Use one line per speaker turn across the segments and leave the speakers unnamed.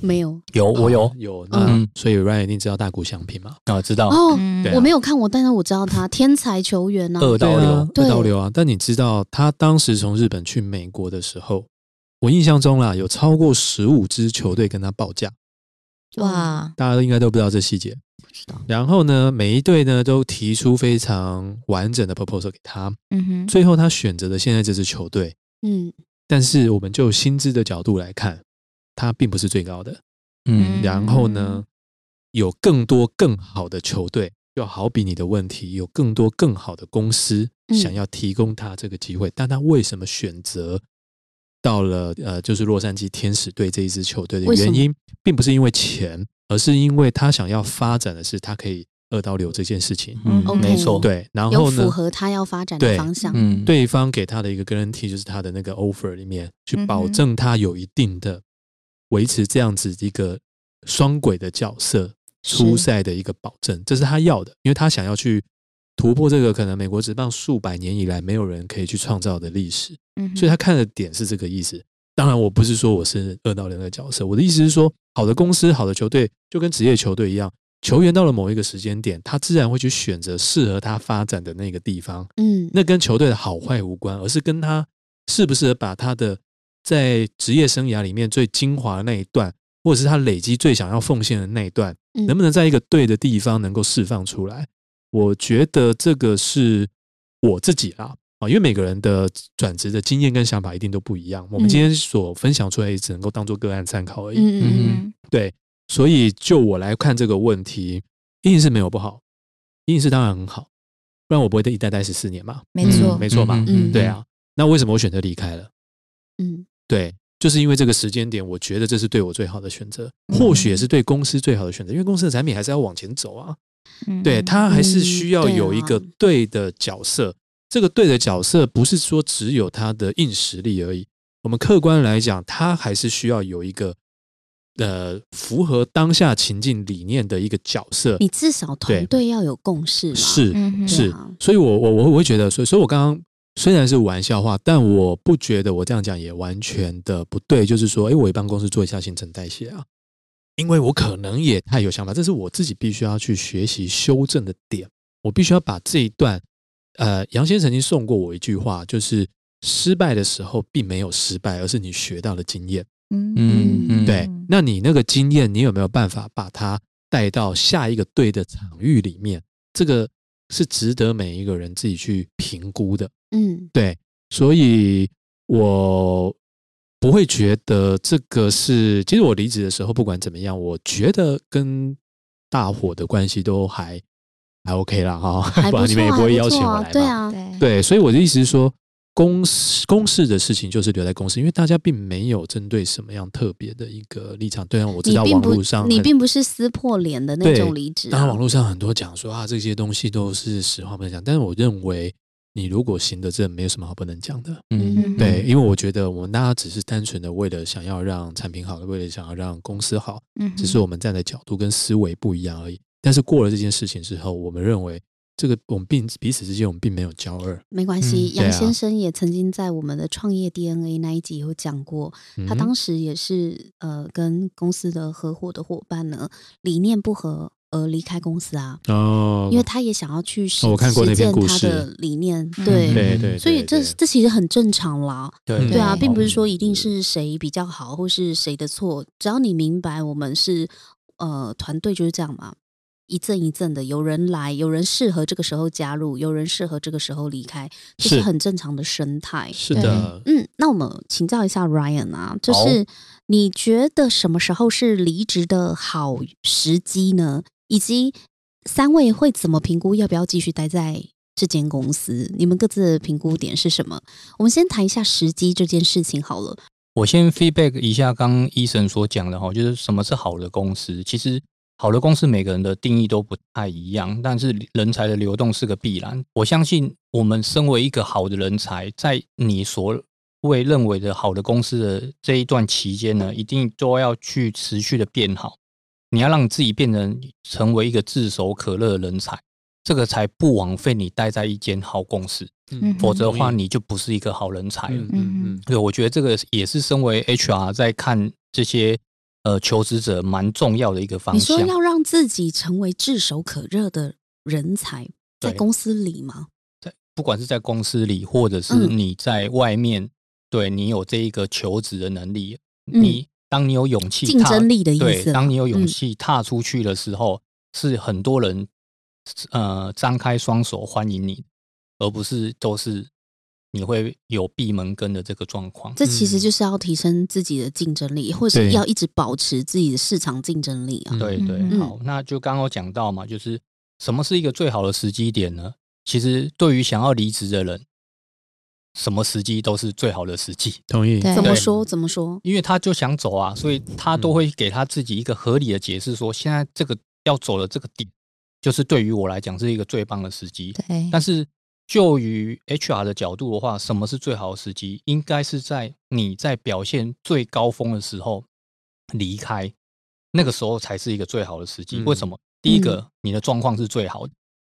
没有。
有我有。
有，那所以 Ryan 一定知道大谷翔平嘛？
啊，知道。
哦，我没有看过，但是我知道他 天才球员啊、
二刀流。
啊，二刀流啊！但你知道他当时从日本去美国的时候，我印象中啦，有超过十五支球队跟他报价，
哇，
大家都应该都不知道这细节。
不知道，
然后呢，每一队呢都提出非常完整的 proposal 给他，
嗯哼，
最后他选择的现在这支球队。
嗯。
但是我们就薪资的角度来看，他并不是最高的。
嗯
然后呢，有更多更好的球队，就好比你的问题，有更多更好的公司
嗯
想要提供他这个机会，但他为什么选择到了呃，就是洛杉矶天使队这一支球队的原因，并不是因为钱，而是因为他想要发展的是他可以二刀流这件事情。
嗯没错，
对，然后呢，
符合他要发展的方向。
嗯，
对方给他的一个 guarantee 就是他的那个 offer 里面去保证他有一定的维持这样子一个双轨的角色出赛的一个保证，这是他要的，因为他想要去突破这个可能美国职棒数百年以来没有人可以去创造的历史，
嗯
所以他看的点是这个意思。当然，我不是说我是二到零的角色，我的意思是说，好的公司、好的球队就跟职业球队一样，球员到了某一个时间点，他自然会去选择适合他发展的那个地方。
嗯，
那跟球队的好坏无关，而是跟他适不适合把他的在职业生涯里面最精华的那一段，或者是他累积最想要奉献的那一段，
嗯
能不能在一个对的地方能够释放出来？我觉得这个是我自己啦。啊，因为每个人的转职的经验跟想法一定都不一样，我们今天所分享出来也只能够当做个案参考而已。
嗯嗯嗯
嗯
对，所以就我来看这个问题，一定是没有不好，一定是当然很好，不然我不会一待待十四年嘛。
没错，
没错嘛？
嗯
对啊，那为什么我选择离开了？
嗯
对，就是因为这个时间点，我觉得这是对我最好的选择，
嗯
或许也是对公司最好的选择，因为公司的产品还是要往前走啊。
嗯
对，它还是需要有一个对的角色。这个对的角色不是说只有他的硬实力而已，我们客观来讲，他还是需要有一个呃符合当下情境理念的一个角色。
你至少团队要有共识嘛。
是
嗯
是所以我我我我会觉得，所以所以我刚刚虽然是玩笑话，但我不觉得我这样讲也完全的不对。就是说，哎，我也帮公司做一下新陈代谢啊，因为我可能也太有想法，这是我自己必须要去学习修正的点。我必须要把这一段，呃，杨先生曾经送过我一句话，就是失败的时候并没有失败，而是你学到了经验。
嗯
嗯嗯
对，那你那个经验，你有没有办法把它带到下一个对的场域里面？这个是值得每一个人自己去评估的。
嗯
对，所以我不会觉得这个是。其实我离职的时候，不管怎么样，我觉得跟大伙的关系都还还 OK 啦哈，
还不
然你们也不会邀请我来嘛。
还不错啊对啊，
对
对，所以我的意思是说，公司公事的事情就是留在公司，因为大家并没有针对什么样特别的一个立场。对啊，我知道网络上，
你并不是撕破脸的那种离职啊
当然网。络上很多讲说啊，这些东西都是实话不能讲，但是我认为你如果行得正，没有什么好不能讲的。
嗯
对，因为我觉得我们大家只是单纯的为了想要让产品好，为了想要让公司好，
嗯
只是我们站的角度跟思维不一样而已。但是过了这件事情之后，我们认为这个我们并彼此之间我们并没有交恶。
没关系，
嗯啊。
杨先生也曾经在我们的创业 DNA 那一集有讲过，他
嗯
当时也是呃跟公司的合伙的伙伴呢理念不合而离开公司啊，
哦，
因为他也想要去实
哦我看过那
实践他
篇故事。
的理念，
嗯
对，
对对，
所以这
对。
这其实很正常啦。
对
啊，
对。
并不是说一定是谁比较好，或是谁的错，只要你明白我们是呃团队就是这样嘛，一阵一阵的，有人来，有人适合这个时候加入，有人适合这个时候离开，这是
是
很正常的生态。
是的，
嗯，那我们请教一下 Ryan 啊，就是你觉得什么时候是离职的好时机呢？以及三位会怎么评估要不要继续待在这间公司？你们各自的评估点是什么？我们先谈一下时机这件事情好了。
我先 feedback 一下刚医生所讲的哈，就是什么是好的公司。其实好的公司每个人的定义都不太一样，但是人才的流动是个必然。我相信，我们身为一个好的人才，在你所谓认为的好的公司的这一段期间呢，一定都要去持续的变好。你要让自己变成成为一个炙手可热的人才，这个才不枉费你待在一间好公司。
嗯
否则的话，你就不是一个好人才了。
嗯嗯嗯，
对，我觉得这个也是身为 HR 在看这些呃求职者蛮重要的一个方向你。
说要让自己成为炙手可热的人才，在公司里吗？
在不管是在公司里，或者是
嗯
你在外面，对你有这一个求职的能力，
嗯
你当你有勇气
竞争力的意
对，
思啦。
当你有勇
嗯
气踏出去的时候，是很多人呃张开双手欢迎你，而不是都是你会有闭门羹的这个状况。
这其实
嗯
就是要提升自己的竞争力，或是要一直保持自己的市场竞争力啊。
嗯
对对，
嗯
好，那就刚刚有讲到嘛，就是什么是一个最好的时机点呢？其实对于想要离职的人，什么时机都是最好的时机，
同意。
怎么说？怎么说？
因为他就想走啊，所以他都会给他自己一个合理的解释，说现在这个要走的这个点，就是对于我来讲是一个最棒的时机。
对，
但是就于 HR 的角度的话，什么是最好的时机？应该是在你在表现最高峰的时候离开，那个时候才是一个最好的时机。
嗯
为什么？第一个，你的状况是最好的，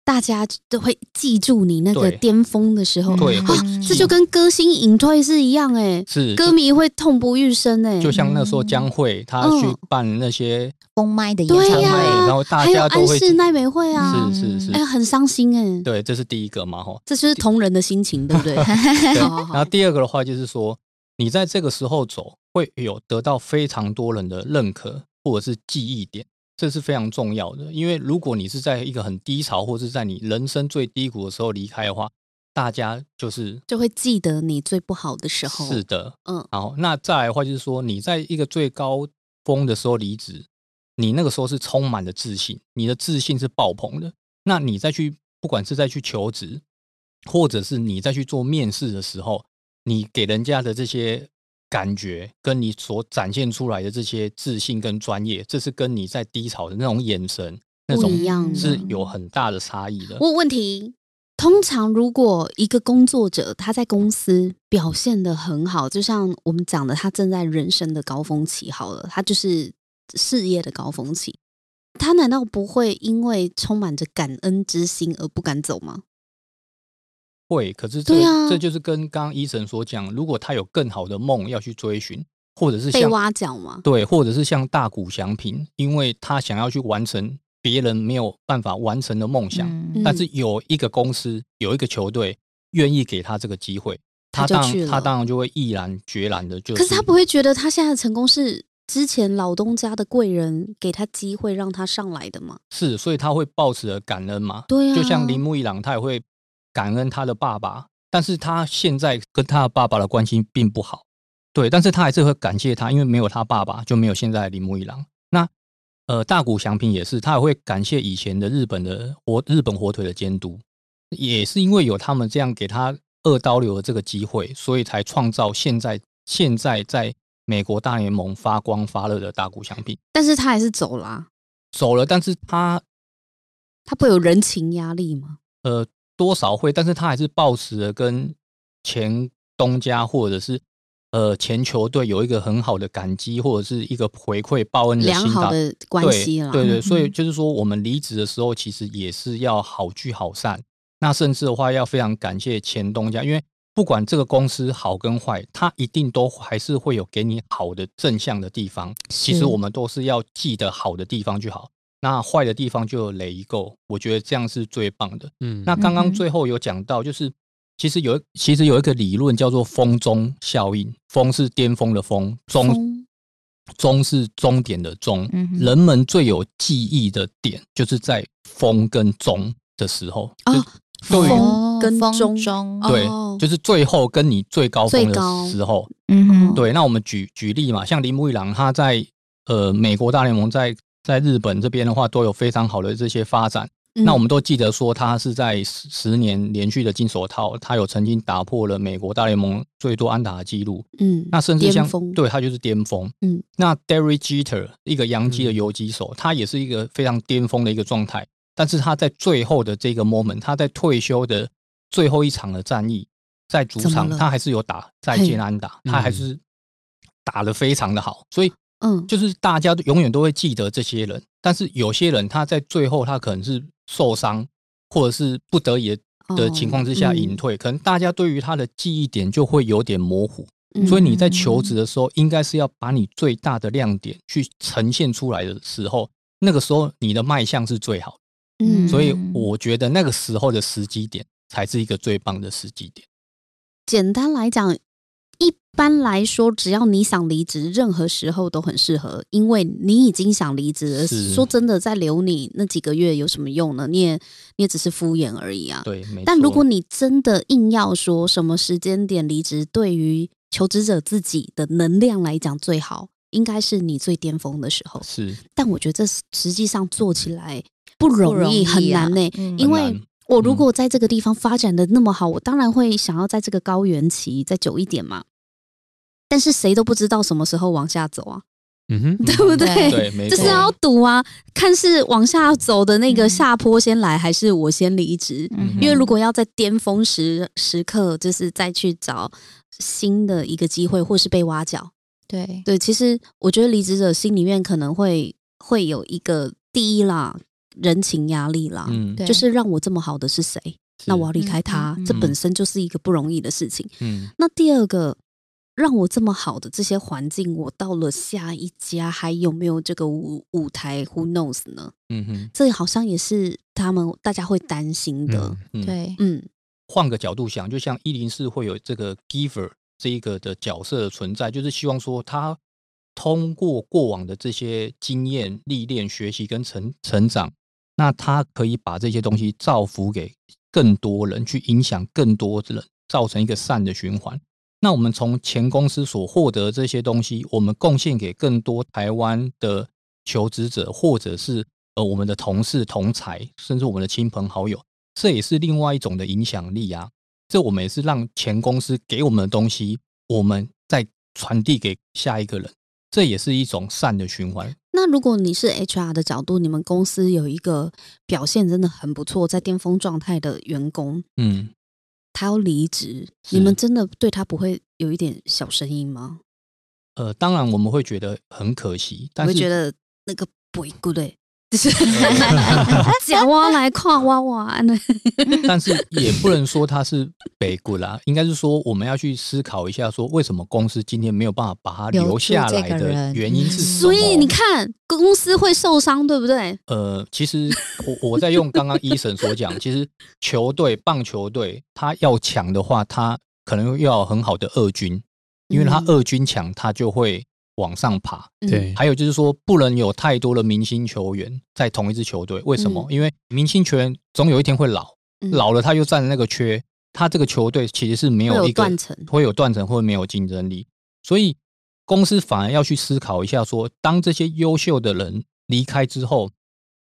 大家都会记住你那个巅峰的时候。
对。会
啊这就跟歌星隐退是一样哎、
是。
歌迷会痛不欲生哎、
就像那时候江蕙她去
嗯
办那些
封麦的演
对呀、
唱会，
然后大家都会
是奈美惠啊，
是是是。
哎、，很伤心哎、
对，这是第一个嘛，吼。
这就是同人的心情，对不对？
然后第二个的话就是说，你在这个时候走，会有得到非常多人的认可或者是记忆点，这是非常重要的。因为如果你是在一个很低潮，或是在你人生最低谷的时候离开的话，大家就是
就会记得你最不好的时候。
是的。
嗯，
好，那再来的话就是说，你在一个最高峰的时候离职，你那个时候是充满了自信，你的自信是爆棚的。那你再去，不管是再去求职，或者是你再去做面试的时候，你给人家的这些感觉，跟你所展现出来的这些自信跟专业，这是跟你在低潮的那种眼神，那
不
种是有很大的差异的。
我有问题。通常，如果一个工作者他在公司表现的很好，就像我们讲的，他正在人生的高峰期，好了，他就是事业的高峰期，他难道不会因为充满着感恩之心而不敢走吗？
会，可是这、
啊
这就是跟刚刚医生所讲，如果他有更好的梦要去追寻，或者是
被
像
挖角吗？
对，或者是像大谷祥平，因为他想要去完成别人没有办法完成的梦想，
嗯
但是有一个公司有一个球队愿意给他这个机会，
他
当然他当然就会毅然决然的就
可是他不会觉得他现在的成功是之前老东家的贵人给他机会让他上来的吗？
是，所以他会抱持着感恩嘛。
对啊，
就像铃木一朗，他也会感恩他的爸爸，但是他现在跟他的爸爸的关系并不好，对，但是他还是会感谢他，因为没有他爸爸就没有现在的铃木一郎。那呃，大谷翔平也是，他也会感谢以前的日本的火日本火腿的监督，也是因为有他们这样给他二刀流的这个机会，所以才创造现在现在在美国大联盟发光发热的大谷翔平
但是他还是走啦、
走了，但是他
他不会有人情压力吗？
呃，多少会，但是他还是保持了跟前东家或者是呃前球队有一个很好的感激，或者是一个回馈报恩的
良。好的关系了。
对对所以就是说，我们离职的时候，其实也是要好聚好散。那甚至的话，要非常感谢前东家，因为不管这个公司好跟坏，它一定都还是会有给你好的正向的地方。其实我们都是要记得好的地方就好，那坏的地方就有雷够。我觉得这样是最棒的。
嗯，
那刚刚最后有讲到，就是其实有其实有一个理论叫做峰中效应，峰是巅峰的
风
终是终点的终。
嗯
人们最有记忆的点，就是在峰跟中的时候。
哦
就对于
跟
风
中
中，
对
哦，
就是最后跟你最高峰的时候。
嗯哼，
对，那我们举举例嘛，像铃木一郎，他在呃美国大联盟在在日本这边的话，都有非常好的这些发展。
嗯
那我们都记得说，他是在十十年连续的金手套，他有曾经打破了美国大联盟最多安打的记录。
嗯，
那甚至像对他就是巅峰。
嗯，
那 Derry Jeter 一个洋基的
嗯
游击手，他也是一个非常巅峰的一个状态。但是他在最后的这个 moment，他在退休的最后一场的战役，在主场他还是有打再见安打，他还是打得非常的好。所以
嗯，
就是大家永远都会记得这些人，但是有些人他在最后他可能是受伤，或者是不得已的情况之下
哦嗯
隐退，可能大家对于他的记忆点就会有点模糊。
嗯
所以你在求职的时候，应该是要把你最大的亮点去呈现出来的时候，那个时候你的卖相是最好的。
嗯，
所以
嗯
我觉得那个时候的时机点才是一个最棒的时机点。
简单来讲，一般来说，只要你想离职，任何时候都很适合，因为你已经想离职了。说真的，再留你那几个月有什么用呢？你也你也只是敷衍而已啊。
对，没。
但如果你真的硬要说什么时间点离职，对于求职者自己的能量来讲最好，应该是你最巅峰的时候。
是
但我觉得这实际上做起来不容易，
容易
很难呢、
嗯
因为我如果在这个地方发展的那么好，我当然会想要在这个高原期再久一点嘛。但是谁都不知道什么时候往下走啊，
嗯哼，
对不对？
对
就是要赌啊，看是往下走的那个
嗯
下坡先来，还是我先离职。
嗯
因为如果要在巅峰时时刻，就是再去找新的一个机会，或是被挖角，
对
对，其实我觉得离职者心里面可能会会有一个第一啦，人情压力啦，
嗯，
对
就是让我这么好的是谁？那我要离开他，这本身就是一个不容易的事情。
嗯
那第二个，让我这么好的这些环境，我到了下一家还有没有这个舞舞台？Who knows 呢？
嗯哼，
这好像也是他们大家会担心的。
嗯，
对
嗯
换个角度想，就像一零四会有这个 giver 这一个的角色的存在，就是希望说他通过过往的这些经验、历练、学习跟成成长，那他可以把这些东西造福给更多人，去影响更多的人，造成一个善的循环。那我们从前公司所获得这些东西，我们贡献给更多台湾的求职者，或者是呃我们的同事、同才，甚至我们的亲朋好友，这也是另外一种的影响力啊。这我们也是让前公司给我们的东西，我们再传递给下一个人，这也是一种善的循环。
那如果你是 HR 的角度，你们公司有一个表现真的很不错，在巅峰状态的员工，
嗯，
他要离职，你们真的对他不会有一点小声音吗？
呃，当然我们会觉得很可惜，但是
我会觉得那个不会对，就是 讲我来看我玩呢。
但是也不能说他是北谷啦，应该是说我们要去思考一下，说为什么公司今天没有办法把他
留
留下来的原因是什么？
所以你看，公司会受伤，对不对？
呃，其实我我在用刚刚医生所讲，其实球队棒球队他要强的话，他可能要很好的二军，因为他
嗯
二军强，他就会往上爬。
嗯
对，
还有就是说，不能有太多的明星球员在同一支球队。为什么？
嗯
因为明星球员总有一天会老，
嗯
老了他就占那个缺，他这个球队其实是没
有
有一个
断层
会有断层或者没有竞争力。所以公司反而要去思考一下说当这些优秀的人离开之后，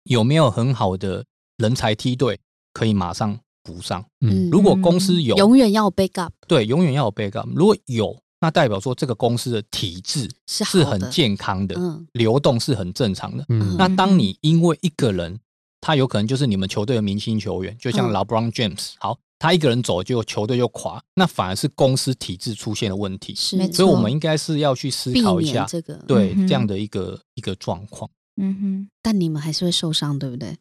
有没有很好的人才梯队可以马上补上？
嗯
如果公司有，
永远要有 backup
对，永远要有 backup。如果有，那代表说这个公司的体制
是
是很健康的，
嗯
流动是很正常的。
嗯
那当你因为一个人，他有可能就是你们球队的明星球员，就像
嗯
LeBron James，好，他一个人走，就球队就垮，那反而是公司体制出现了问题。
是，
所以，我们应该是要去思考一下，
这个。
对
嗯
这样的一个一个状况。
嗯哼，
但你们还是会受伤，对不对？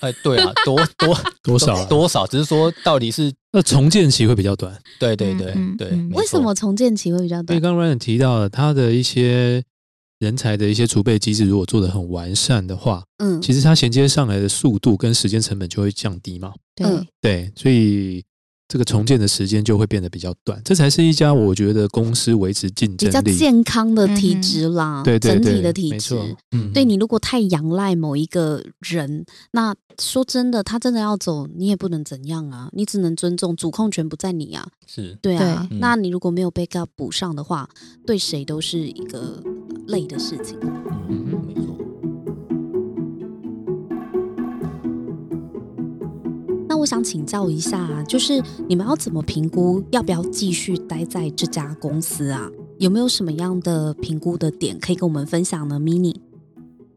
哎，对啊，多多
多少啊
多少，只是说到底是
那重建期会比较短。
对对对对
为什么重建期会比较短？
因为刚刚 Ryan 提到了他的一些人才的一些储备机制，如果做的很完善的话，
嗯，
其实它衔接上来的速度跟时间成本就会降低嘛。
对
嗯，
对，所以这个重建的时间就会变得比较短，这才是一家我觉得公司维持竞争
比较。健康的体质啦，
对对对，
整体的体质
没错。嗯，
对你如果太仰赖某一个人，那说真的，他真的要走，你也不能怎样啊，你只能尊重，主控权不在你啊。
是
对啊，
对嗯
那你如果没有 backup 补上的话，对谁都是一个累的事情。我想请教一下，就是你们要怎么评估要不要继续待在这家公司啊？有没有什么样的评估的点可以跟我们分享呢？Mini，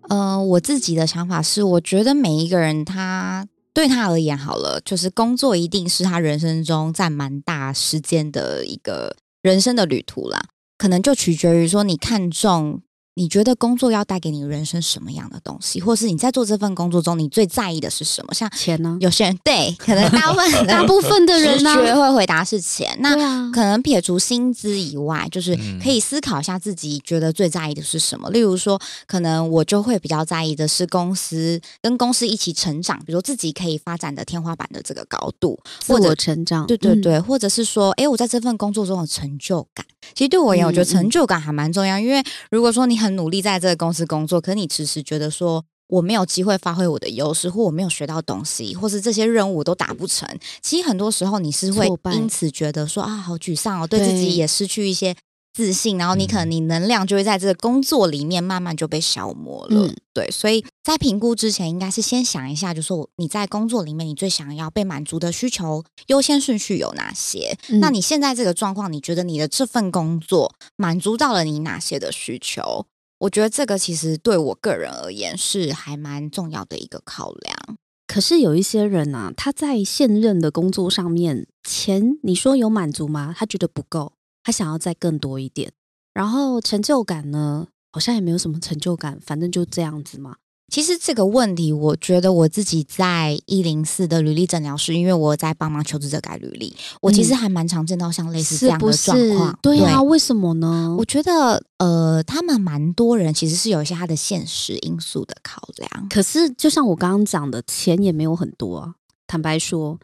呃，我自己的想法是，我觉得每一个人他对他而言，好了，就是工作一定是他人生中占蛮大时间的一个人生的旅途啦，可能就取决于说你看重。你觉得工作要带给你人生什么样的东西，或是你在做这份工作中，你最在意的是什么？像
钱呢？
有些人对，可能大部分
大部分的人呢
会回答是钱。那可能撇除薪资以外，就是可以思考一下自己觉得最在意的是什么。例如说，可能我就会比较在意的是公司跟公司一起成长，比如自己可以发展的天花板的这个高度，
或者成长。
对对对，或者是说，哎，我在这份工作中的成就感。其实对我而言，我觉得成就感还蛮重要，因为如果说你很努力在这个公司工作，可是你迟迟觉得说我没有机会发挥我的优势，或我没有学到东西，或是这些任务都达不成，其实很多时候你是会因此觉得说啊，好沮丧哦，对自己也失去一些。自信，然后你可能你能量就会在这个工作里面慢慢就被消磨了。对，所以在评估之前，应该是先想一下，就说你在工作里面你最想要被满足的需求优先顺序有哪些？那你现在这个状况，你觉得你的这份工作满足到了你哪些的需求？我觉得这个其实对我个人而言是还蛮重要的一个考量。
可是有一些人啊，他在现任的工作上面，钱你说有满足吗？他觉得不够。他想要再更多一点，然后成就感呢，好像也没有什么成就感，反正就这样子嘛。
其实这个问题，我觉得我自己在一零四的履历诊疗室，因为我在帮忙求职者改履历，我其实还蛮常见到像类似这样的状况。
对啊，为什么呢？
我觉得呃，他们蛮多人其实是有一些他的现实因素的考量。
可是就像我刚刚讲的，钱也没有很多啊。坦白说。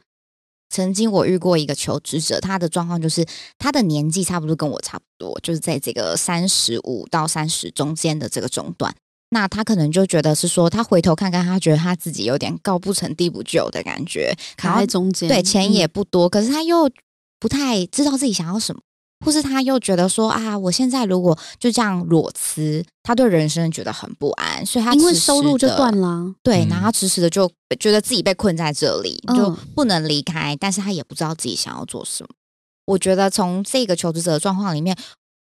曾经我遇过一个求职者，他的状况就是他的年纪差不多跟我差不多，就是在这个三十五到三十中间的这个中段。那他可能就觉得是说，他回头看看，他觉得他自己有点高不成低不就的感觉，
卡在中间。
对，钱也不多，可是他又不太知道自己想要什么。或是他又觉得说啊，我现在如果就这样裸辞，他对人生觉得很不安，所以他
因为收入就断了，
对，然后迟迟的就觉得自己被困在这里，就不能离开，但是他也不知道自己想要做什么。我觉得从这个求职者的状况里面，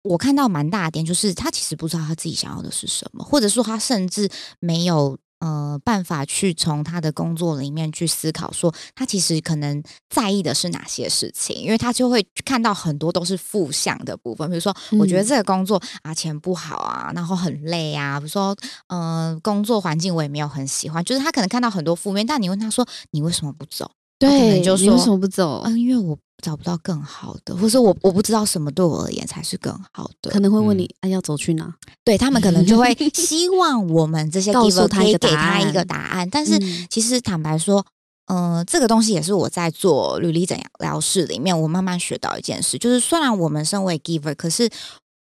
我看到蛮大的点，就是他其实不知道他自己想要的是什么，或者说他甚至没有。呃，办法去从他的工作里面去思考，说他其实可能在意的是哪些事情，因为他就会看到很多都是负向的部分，比如说，我觉得这个工作啊，钱不好啊，然后很累啊，比如说，嗯，工作环境我也没有很喜欢，就是他可能看到很多负面，但你问他说，你为什么不走？
对，
就
说为什么不走？
嗯，因为我。找不到更好的，或者我我不知道什么对我而言才是更好的，
可能会问你，哎，要走去哪？
对他们可能就会希望我们这些
告诉他
可以给他一个答案。但是其实坦白说，嗯，这个东西也是我在做履历诊疗室里面，我慢慢学到一件事，就是虽然我们身为 giver，可是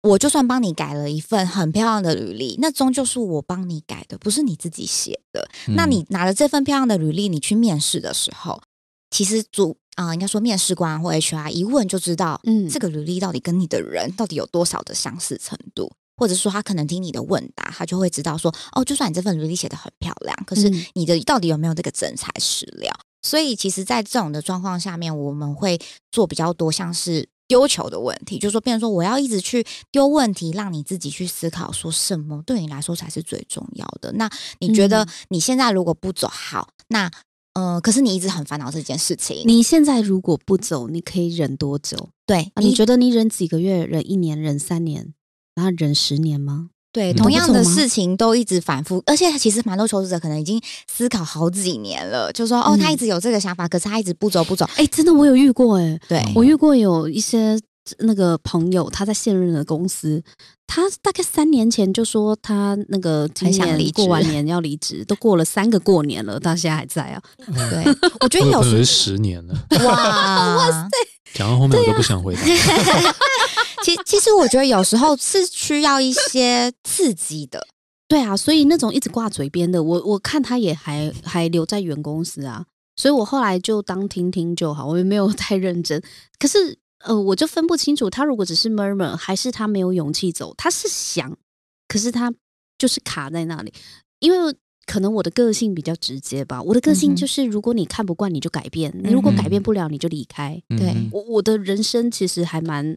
我就算帮你改了一份很漂亮的履历，那终究是我帮你改的，不是你自己写的。那你拿着这份漂亮的履历，你去面试的时候，其实主。啊，应该说面试官或 HR 一问就知道，嗯，这个履历到底跟你的人到底有多少的相似程度，或者说他可能听你的问答，他就会知道说，哦，就算你这份履历写的很漂亮，可是你的到底有没有这个真材实料？所以其实，在这种的状况下面，我们会做比较多像是丢球的问题，就是说，变成说我要一直去丢问题，让你自己去思考，说什么对你来说才是最重要的？那你觉得你现在如果不走好，那？嗯，可是你一直很烦恼这件事情。
你现在如果不走，你可以忍多久？
对，
你觉得你忍几个月、忍一年、忍三年，然后忍十年吗？
对，同样的事情都一直反复，而且其实蛮多求职者可能已经思考好几年了，就说哦，他一直有这个想法，可是他一直不走不走。
哎，真的，我有遇过哎，
对
我遇过有一些。那个朋友他在现任的公司，他大概三年前就说他那个今年过完年要离职，都过了三个过年了，他现在还在啊。
对，我觉得有
是十年了。
哇
哇塞！
讲到后面我都不想回答。
其其实我觉得有时候是需要一些刺激的。
对啊，所以那种一直挂嘴边的，我我看他也还还留在原公司啊，所以我后来就当听听就好，我也没有 太认真。可是。呃，我就分不清楚，他如果只是 murmur，还是他没有勇气走。他是想，可是他就是卡在那里。因为可能我的个性比较直接吧。我的个性就是，如果你看不惯，你就改变；你如果
嗯
改变不了，你就离开。
对
嗯
我我的人生其实还蛮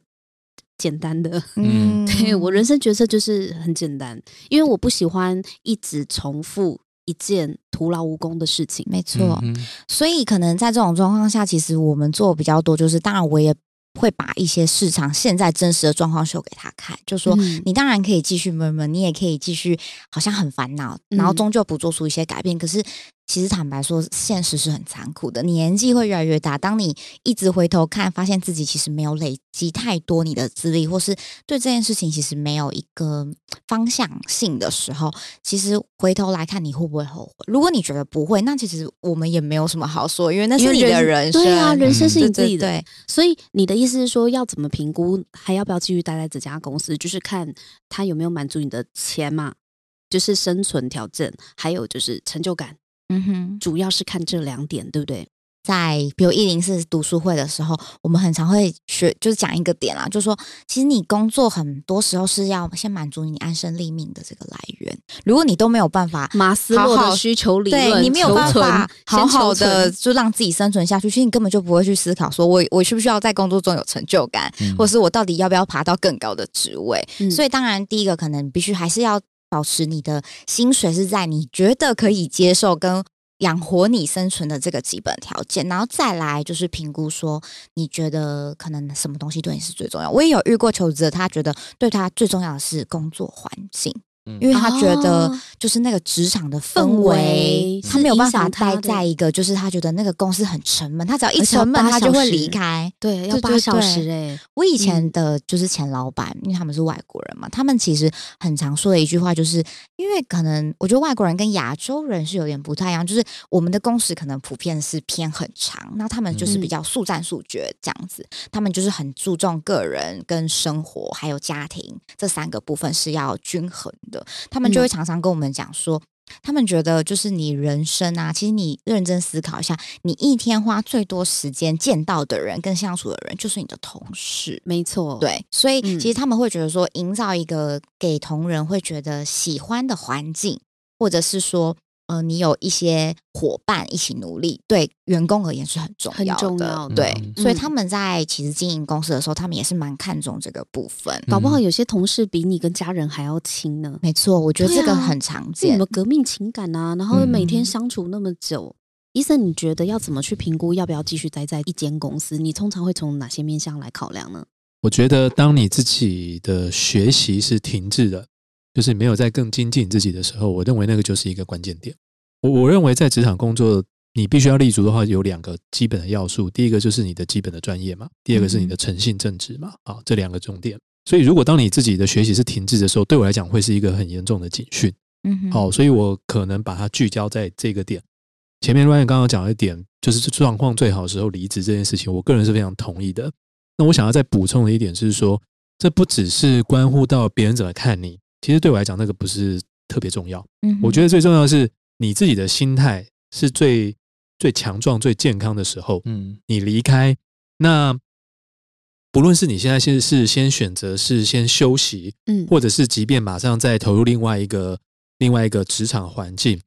简单的。
嗯
对我人生角色就是很简单，因为我不喜欢一直重复一件徒劳无功的事情。
没错，
嗯
所以可能在这种状况下，其实我们做比较多，就是当然我也会把一些市场现在真实的状况秀给他看，就说。
嗯
你当然可以继续闷闷，你也可以继续，好像很烦恼，然后
嗯
终究不做出一些改变。可是，其实坦白说，现实是很残酷的。你年纪会越来越大，当你一直回头看，发现自己其实没有累积太多你的资历，或是对这件事情其实没有一个方向性的时候，其实回头来看，你会不会后悔？如果你觉得不会，那其实我们也没有什么好说，因为那是你的人生。
对啊，人生是你自己的。
对对
所以你的意思是说，要怎么评估还要不要继续待在这家公司？就是看他有没有满足你的钱嘛，就是生存条件，还有就是成就感，
嗯哼，
主要是看这两点，对不对？
在比如一零四读书会的时候，我们很常会学，就是讲一个点啦，就是说，其实你工作很多时候是要先满足你安身立命的这个来源。如果你都没有办法，
马斯洛的需求理论，
对你没有办法好好的就让自己生存下去，其实你根本就不会去思考，说我我需不需要在工作中有成就感，
嗯
或是我到底要不要爬到更高的职位。
嗯
所以当然，第一个可能必须还是要保持你的薪水是在你觉得可以接受跟养活你生存的这个基本条件，然后再来就是评估说你觉得可能什么东西对你是最重要。我也有遇过求职者，他觉得对他最重要的是工作环境。
嗯。
因为他觉得
哦。
就是那个职场的氛
氛
围
围，
他没有办法待在一个就是他觉得那个公司很沉闷，他只要一沉闷，他就会离开。
对，要八小时哎、
我以前
嗯
的就是前老板，因为他们是外国人嘛，他们其实很常说的一句话，就是因为可能我觉得外国人跟亚洲人是有点不太一样，就是我们的工时可能普遍是偏很长，那他们就是比
嗯
较速战速决这样子，他们就是很注重个人跟生活还有家庭这三个部分是要均衡的，他们就会
嗯
常常跟我们讲说。他们觉得，就是你人生啊，其实你认真思考一下，你一天花最多时间见到的人跟相处的人，就是你的同事。
没错，，
对，所以
嗯
其实他们会觉得说，营造一个给同仁会觉得喜欢的环境，或者是说，呃，你有一些伙伴一起努力，对员工而言是很重要的。
重要的
对，所以他们在其实经营公司的时候，他们也是蛮看重这个部分。
搞不好
嗯
有些同事比你跟家人还要亲呢。
没错，我觉得这个很常见。
们革命情感啊，然后每天
嗯
相处那么久。医生，你觉得要怎么去评估要不要继续待在一间公司？你通常会从哪些面向来考量呢？
我觉得当你自己的学习是停滞的，就是没有在更精进自己的时候，我认为那个就是一个关键点。我我认为在职场工作，你必须要立足的话，有两个基本的要素。第一个就是你的基本的专业嘛，第二个是你的诚信正直嘛，啊，这两个重点。所以，如果当你自己的学习是停滞的时候，对我来讲会是一个很严重的警讯。
嗯哼，
好，所以我可能把它聚焦在这个点。前面 Ryan 刚刚讲的一点，就是状况最好的时候离职这件事情，我个人是非常同意的。那我想要再补充的一点是说，这不只是关乎到别人怎么看你，其实对我来讲，那个不是特别重要。
嗯
我觉得最重要的是你自己的心态是最最强壮、最健康的时候，
嗯
你离开，那不论是你现在先是先选择是先休息，
嗯，
或者是即便马上再投入另外一个另外一个职场环境，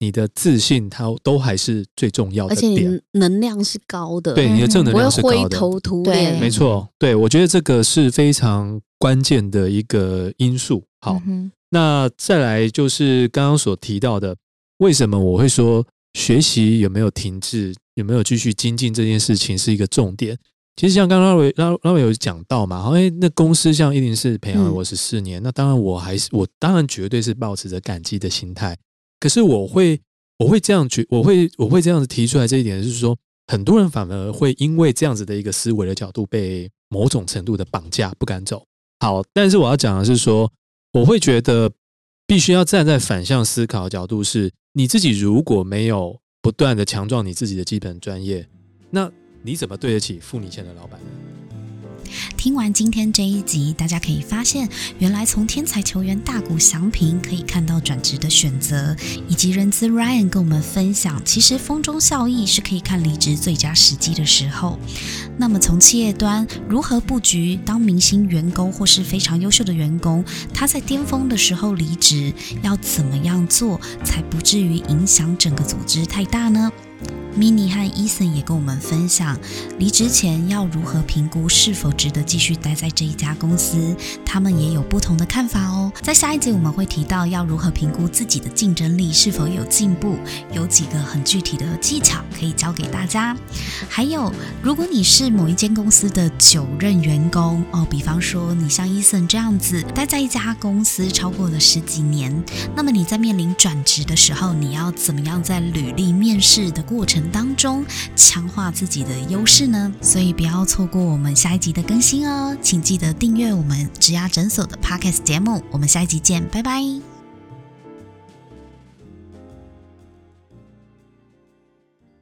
你的自信它都还是最重要的
而且能量是高的，
对，你的正能量是高的，
灰头土
对
脸。
没错。对我觉得这个是非常关键的一个因素。好，
嗯
那再来就是刚刚所提到的，为什么我会说学习有没有停滞，有没有继续精进这件事情是一个重点。其实像刚刚拉伟拉拉伟有讲到嘛，好，哎，那公司像一零四培养了
嗯
我十四年，那当然我还是我当然绝对是保持着感激的心态。可是我会我会这样觉，我会我会这样子提出来这一点，就是说很多人反而会因为这样子的一个思维的角度被某种程度的绑架，不敢走。好，但是我要讲的是说，我会觉得必须要站在反向思考角度是，你自己如果没有不断的强壮你自己的基本专业，那你怎么对得起付你钱的老板？
听完今天这一集，大家可以发现，原来从天才球员大谷翔平可以看到转职的选择，以及人资 Ryan 跟我们分享，其实风中效益是可以看离职最佳时机的时候。那么从企业端如何布局，当明星员工或是非常优秀的员工，他在巅峰的时候离职，要怎么样做才不至于影响整个组织太大呢？Mini 和 Eason 也跟我们分享，离职前要如何评估是否值得继续待在这一家公司，他们也有不同的看法哦。在下一集我们会提到要如何评估自己的竞争力是否有进步，有几个很具体的技巧可以教给大家。还有，如果你是某一间公司的久任员工哦，比方说你像 Eason 这样子待在一家公司超过了十几年，那么你在面临转职的时候，你要怎么样在履历面试的过程？当中强化自己的优势呢，所以不要错过我们下一集的更新哦，请记得订阅我们植牙诊所的 Podcast 节目，我们下一集见，拜拜。